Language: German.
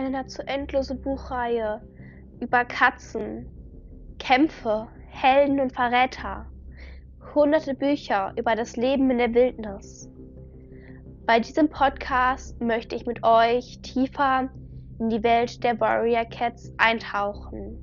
eine dazu endlose Buchreihe über Katzen, Kämpfe, Helden und Verräter, hunderte Bücher über das Leben in der Wildnis. Bei diesem Podcast möchte ich mit euch tiefer in die Welt der Warrior Cats eintauchen.